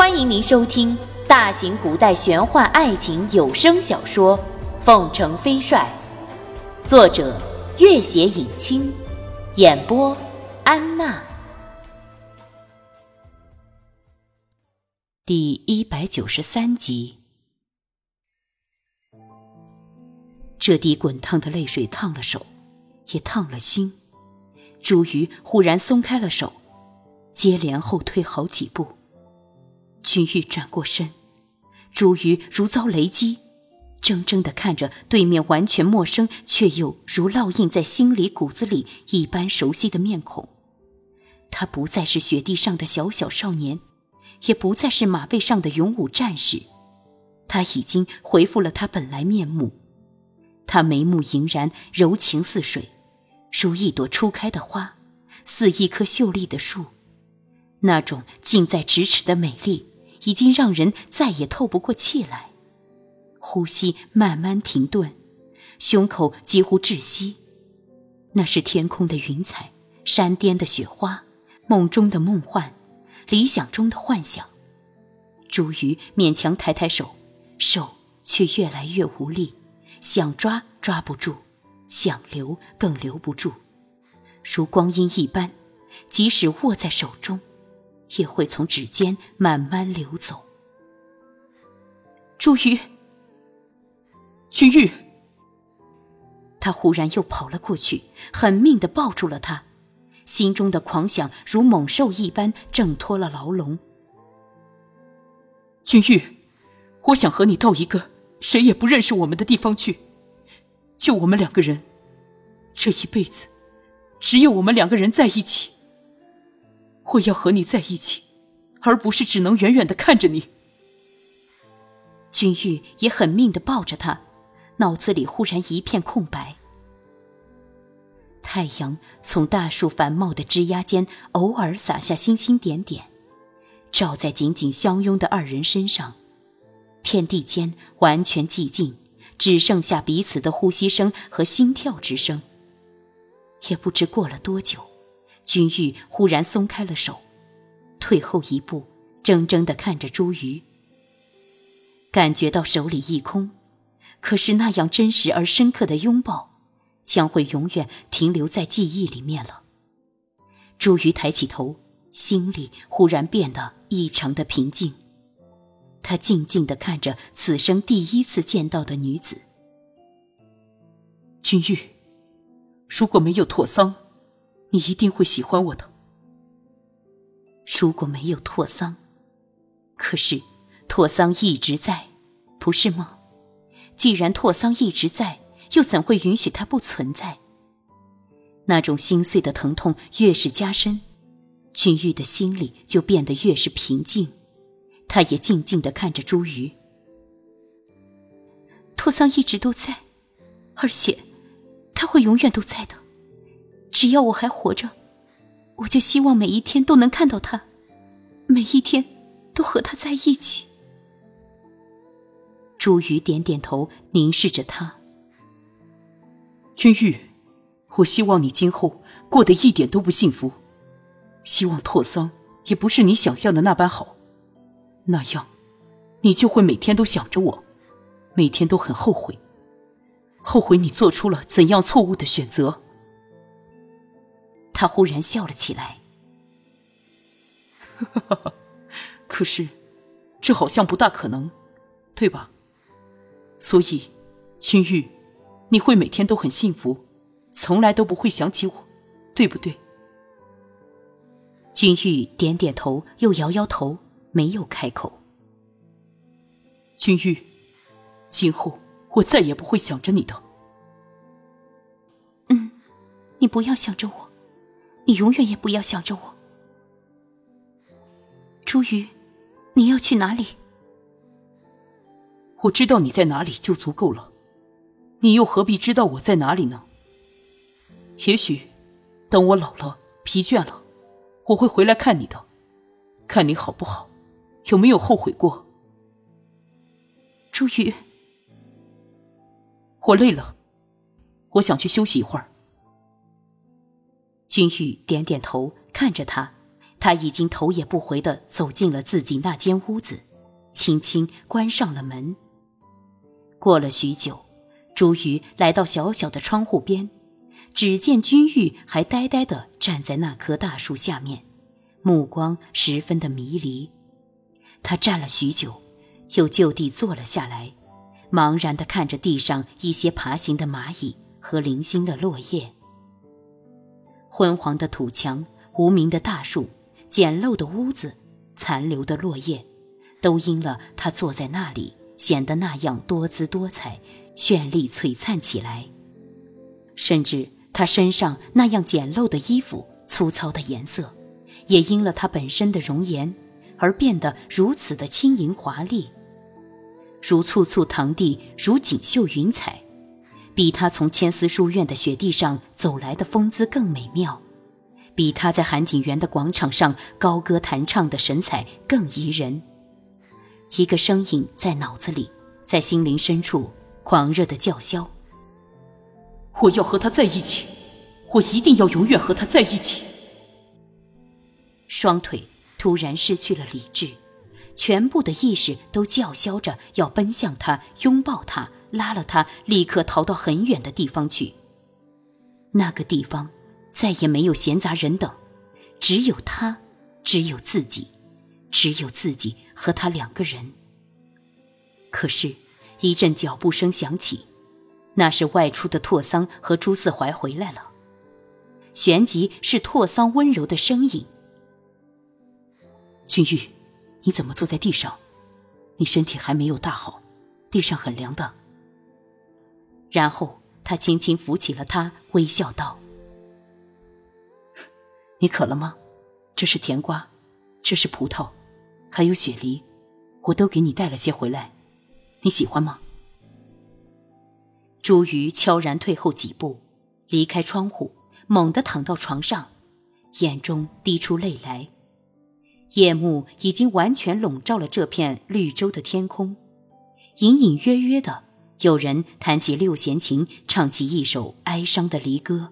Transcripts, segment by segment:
欢迎您收听大型古代玄幻爱情有声小说《凤城飞帅》，作者：月写影清，演播：安娜。第一百九十三集。这滴滚烫的泪水烫了手，也烫了心。朱鱼忽然松开了手，接连后退好几步。君玉转过身，朱瑜如遭雷击，怔怔地看着对面完全陌生却又如烙印在心里骨子里一般熟悉的面孔。他不再是雪地上的小小少年，也不再是马背上的勇武战士，他已经恢复了他本来面目。他眉目盈然，柔情似水，如一朵初开的花，似一棵秀丽的树，那种近在咫尺的美丽。已经让人再也透不过气来，呼吸慢慢停顿，胸口几乎窒息。那是天空的云彩，山巅的雪花，梦中的梦幻，理想中的幻想。朱瑜勉强抬抬手，手却越来越无力，想抓抓不住，想留更留不住，如光阴一般，即使握在手中。也会从指尖慢慢流走。朱玉，君玉，他忽然又跑了过去，狠命的抱住了他，心中的狂想如猛兽一般挣脱了牢笼。君玉，我想和你到一个谁也不认识我们的地方去，就我们两个人，这一辈子，只有我们两个人在一起。我要和你在一起，而不是只能远远的看着你。君玉也狠命的抱着他，脑子里忽然一片空白。太阳从大树繁茂的枝桠间偶尔洒下星星点点，照在紧紧相拥的二人身上。天地间完全寂静，只剩下彼此的呼吸声和心跳之声。也不知过了多久。君玉忽然松开了手，退后一步，怔怔地看着朱瑜。感觉到手里一空，可是那样真实而深刻的拥抱，将会永远停留在记忆里面了。朱瑜抬起头，心里忽然变得异常的平静。他静静地看着此生第一次见到的女子。君玉，如果没有拓桑。你一定会喜欢我的。如果没有拓桑，可是拓桑一直在，不是吗？既然拓桑一直在，又怎会允许他不存在？那种心碎的疼痛越是加深，君玉的心里就变得越是平静。他也静静的看着朱瑜。拓桑一直都在，而且他会永远都在的。只要我还活着，我就希望每一天都能看到他，每一天都和他在一起。朱瑜点点头，凝视着他。君玉，我希望你今后过得一点都不幸福，希望拓桑也不是你想象的那般好，那样，你就会每天都想着我，每天都很后悔，后悔你做出了怎样错误的选择。他忽然笑了起来。可是，这好像不大可能，对吧？所以，君玉，你会每天都很幸福，从来都不会想起我，对不对？君玉点点头，又摇摇头，没有开口。君玉，今后我再也不会想着你的。嗯，你不要想着我。你永远也不要想着我，朱瑜，你要去哪里？我知道你在哪里就足够了，你又何必知道我在哪里呢？也许，等我老了、疲倦了，我会回来看你的，看你好不好，有没有后悔过？朱瑜，我累了，我想去休息一会儿。君玉点点头，看着他，他已经头也不回地走进了自己那间屋子，轻轻关上了门。过了许久，朱瑜来到小小的窗户边，只见君玉还呆呆地站在那棵大树下面，目光十分的迷离。他站了许久，又就地坐了下来，茫然地看着地上一些爬行的蚂蚁和零星的落叶。昏黄的土墙，无名的大树。简陋的屋子，残留的落叶，都因了他坐在那里，显得那样多姿多彩、绚丽璀璨起来。甚至他身上那样简陋的衣服、粗糙的颜色，也因了他本身的容颜，而变得如此的轻盈华丽，如簇簇堂地，如锦绣云彩，比他从千丝书院的雪地上走来的风姿更美妙。比他在韩景园的广场上高歌弹唱的神采更宜人。一个声音在脑子里，在心灵深处狂热的叫嚣：“我要和他在一起，我一定要永远和他在一起。”双腿突然失去了理智，全部的意识都叫嚣着要奔向他，拥抱他，拉了他立刻逃到很远的地方去。那个地方。再也没有闲杂人等，只有他，只有自己，只有自己和他两个人。可是，一阵脚步声响起，那是外出的拓桑和朱四怀回来了。旋即是拓桑温柔的声音：“君玉，你怎么坐在地上？你身体还没有大好，地上很凉的。”然后他轻轻扶起了他，微笑道。你渴了吗？这是甜瓜，这是葡萄，还有雪梨，我都给你带了些回来，你喜欢吗？朱瑜悄然退后几步，离开窗户，猛地躺到床上，眼中滴出泪来。夜幕已经完全笼罩了这片绿洲的天空，隐隐约约的有人弹起六弦琴，唱起一首哀伤的离歌，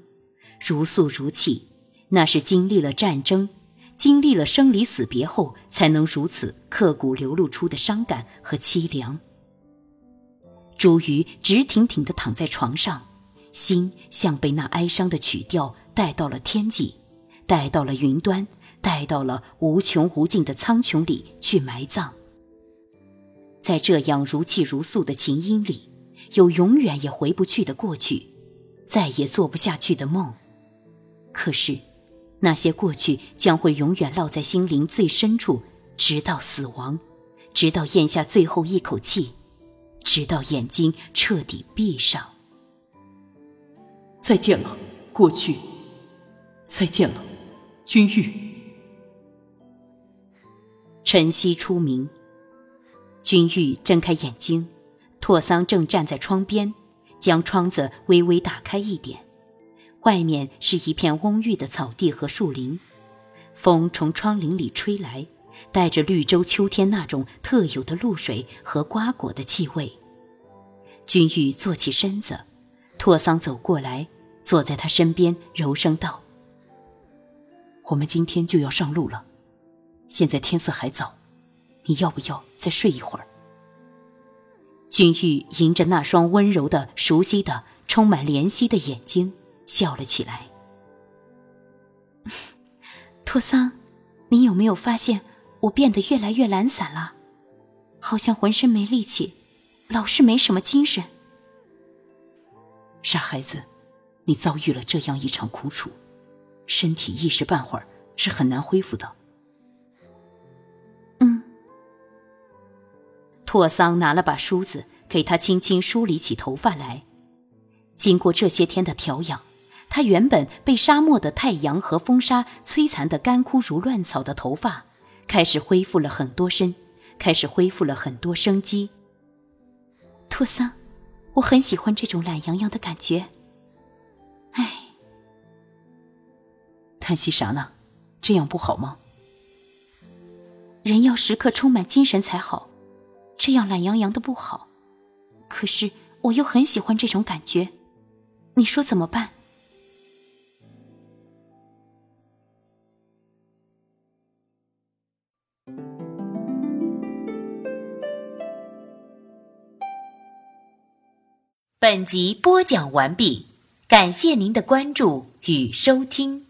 如诉如泣。那是经历了战争，经历了生离死别后，才能如此刻骨流露出的伤感和凄凉。朱瑜直挺挺地躺在床上，心像被那哀伤的曲调带到了天际，带到了云端，带到了无穷无尽的苍穹里去埋葬。在这样如泣如诉的琴音里，有永远也回不去的过去，再也做不下去的梦。可是。那些过去将会永远烙在心灵最深处，直到死亡，直到咽下最后一口气，直到眼睛彻底闭上。再见了，过去。再见了，君玉。晨曦初明，君玉睁开眼睛，拓桑正站在窗边，将窗子微微打开一点。外面是一片蓊郁的草地和树林，风从窗棂里吹来，带着绿洲秋天那种特有的露水和瓜果的气味。君玉坐起身子，拓桑走过来，坐在他身边，柔声道：“我们今天就要上路了，现在天色还早，你要不要再睡一会儿？”君玉迎着那双温柔的、熟悉的、充满怜惜的眼睛。笑了起来，托桑，你有没有发现我变得越来越懒散了？好像浑身没力气，老是没什么精神。傻孩子，你遭遇了这样一场苦楚，身体一时半会儿是很难恢复的。托桑拿了把梳子，给他轻轻梳理起头发来。经过这些天的调养。他原本被沙漠的太阳和风沙摧残的干枯如乱草的头发，开始恢复了很多身，开始恢复了很多生机。托桑，我很喜欢这种懒洋洋的感觉。唉，叹息啥呢？这样不好吗？人要时刻充满精神才好，这样懒洋洋的不好。可是我又很喜欢这种感觉。你说怎么办？本集播讲完毕感谢您的关注与收听。